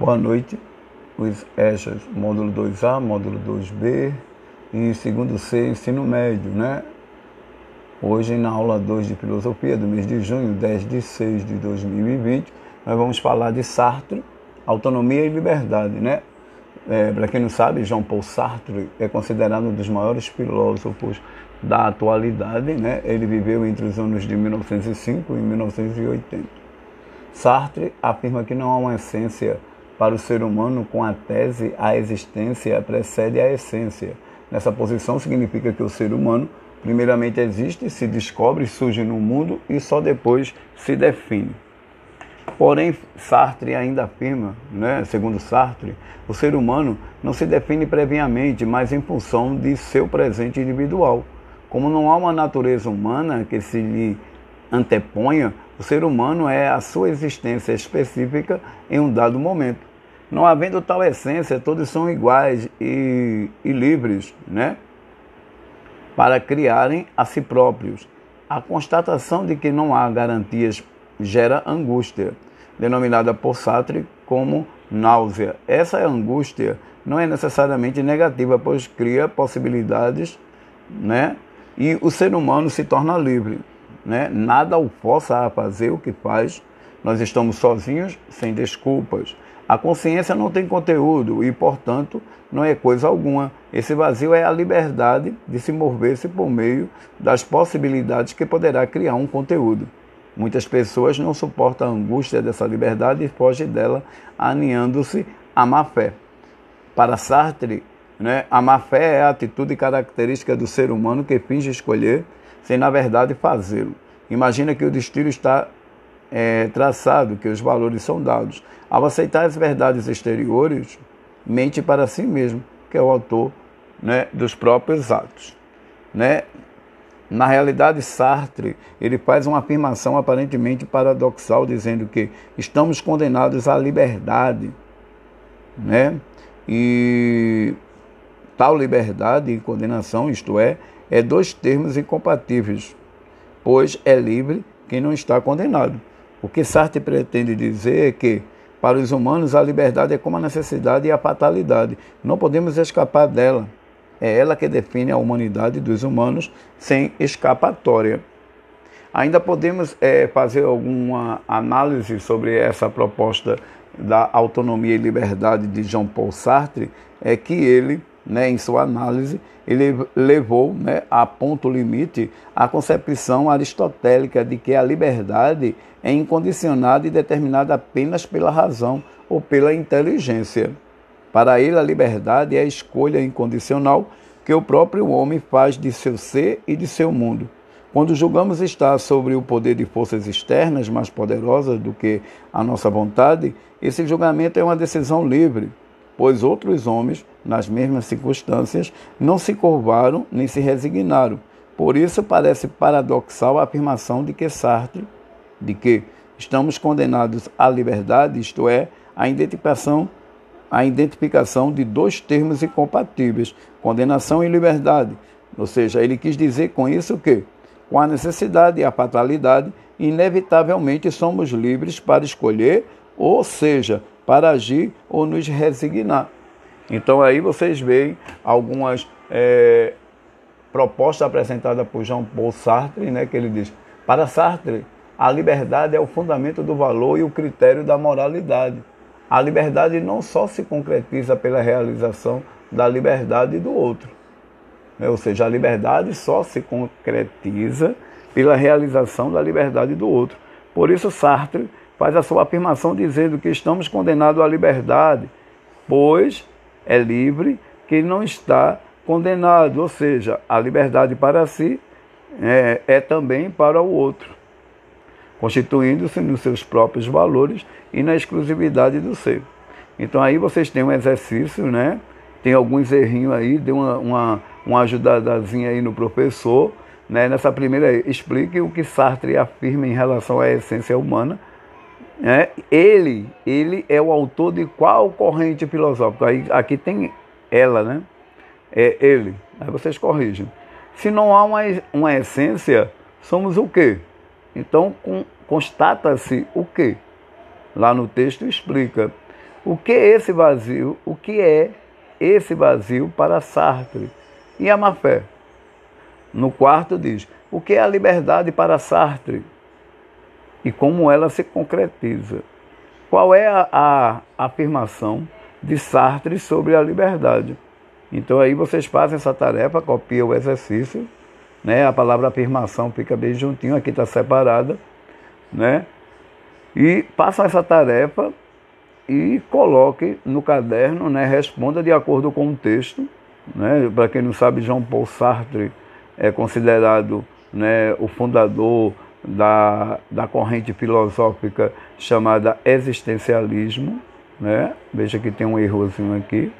Boa noite, os EJAs, módulo 2A, módulo 2B e segundo C, ensino médio, né? Hoje, na aula 2 de filosofia do mês de junho, 10 de 6 de 2020, nós vamos falar de Sartre, autonomia e liberdade, né? É, Para quem não sabe, Jean Paul Sartre é considerado um dos maiores filósofos da atualidade, né? Ele viveu entre os anos de 1905 e 1980. Sartre afirma que não há uma essência para o ser humano com a tese a existência precede a essência. Nessa posição significa que o ser humano primeiramente existe, se descobre, surge no mundo e só depois se define. Porém, Sartre ainda afirma, né, segundo Sartre, o ser humano não se define previamente, mas em função de seu presente individual. Como não há uma natureza humana que se lhe anteponha, o ser humano é a sua existência específica em um dado momento. Não havendo tal essência, todos são iguais e, e livres, né? Para criarem a si próprios. A constatação de que não há garantias gera angústia, denominada por Sartre como náusea. Essa angústia não é necessariamente negativa, pois cria possibilidades, né? E o ser humano se torna livre, né? Nada o força a fazer o que faz. Nós estamos sozinhos, sem desculpas. A consciência não tem conteúdo e, portanto, não é coisa alguma. Esse vazio é a liberdade de se mover-se por meio das possibilidades que poderá criar um conteúdo. Muitas pessoas não suportam a angústia dessa liberdade e fogem dela, aninhando-se à má fé. Para Sartre, né, a má fé é a atitude característica do ser humano que finge escolher sem, na verdade, fazê-lo. Imagina que o destino está é, traçado, que os valores são dados. Ao aceitar as verdades exteriores, mente para si mesmo, que é o autor né, dos próprios atos. Né? Na realidade, Sartre ele faz uma afirmação aparentemente paradoxal, dizendo que estamos condenados à liberdade. Né? E tal liberdade e condenação, isto é, é dois termos incompatíveis, pois é livre quem não está condenado. O que Sartre pretende dizer é que, para os humanos, a liberdade é como a necessidade e a fatalidade. Não podemos escapar dela. É ela que define a humanidade dos humanos sem escapatória. Ainda podemos é, fazer alguma análise sobre essa proposta da autonomia e liberdade de Jean Paul Sartre, é que ele né, em sua análise, ele levou né, a ponto limite a concepção aristotélica de que a liberdade é incondicionada e determinada apenas pela razão ou pela inteligência. Para ele, a liberdade é a escolha incondicional que o próprio homem faz de seu ser e de seu mundo. Quando julgamos estar sobre o poder de forças externas mais poderosas do que a nossa vontade, esse julgamento é uma decisão livre, pois outros homens, nas mesmas circunstâncias, não se curvaram nem se resignaram. Por isso parece paradoxal a afirmação de que Sartre, de que estamos condenados à liberdade, isto é, a identificação a identificação de dois termos incompatíveis, condenação e liberdade. Ou seja, ele quis dizer com isso que, com a necessidade e a fatalidade, inevitavelmente somos livres para escolher, ou seja, para agir ou nos resignar. Então aí vocês veem algumas é, propostas apresentadas por Jean Paul Sartre, né, que ele diz, para Sartre, a liberdade é o fundamento do valor e o critério da moralidade. A liberdade não só se concretiza pela realização da liberdade do outro, né? ou seja, a liberdade só se concretiza pela realização da liberdade do outro. Por isso Sartre faz a sua afirmação dizendo que estamos condenados à liberdade, pois é livre quem não está condenado, ou seja, a liberdade para si é, é também para o outro, constituindo-se nos seus próprios valores e na exclusividade do ser. Então aí vocês têm um exercício, né? Tem alguns errinhos aí, dê uma, uma, uma ajudadazinha aí no professor. Né? Nessa primeira, explique o que Sartre afirma em relação à essência humana é, ele, ele é o autor de qual corrente filosófica? Aí, aqui tem ela, né? É ele. Aí vocês corrigem. Se não há uma, uma essência, somos o quê? Então, constata-se o quê? Lá no texto explica. O que é esse vazio? O que é esse vazio para Sartre? E a má fé? No quarto diz: o que é a liberdade para Sartre? E como ela se concretiza? Qual é a, a afirmação de Sartre sobre a liberdade? Então aí vocês fazem essa tarefa, copiam o exercício, né? A palavra afirmação fica bem juntinho, aqui está separada, né? E passam essa tarefa e coloque no caderno, né? Responda de acordo com o texto, né? Para quem não sabe, Jean Paul Sartre é considerado né, o fundador da, da corrente filosófica chamada existencialismo. Né? Veja que tem um errozinho aqui.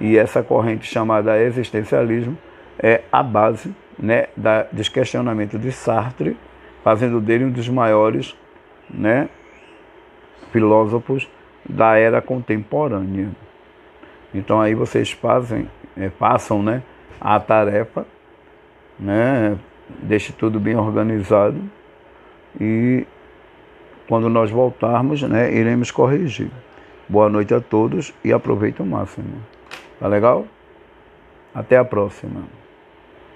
E essa corrente chamada existencialismo é a base né, da, dos questionamentos de Sartre, fazendo dele um dos maiores né, filósofos da era contemporânea. Então aí vocês fazem, é, passam né, a tarefa, né, deixe tudo bem organizado e quando nós voltarmos, né, iremos corrigir. Boa noite a todos e aproveite o máximo. Tá legal? Até a próxima.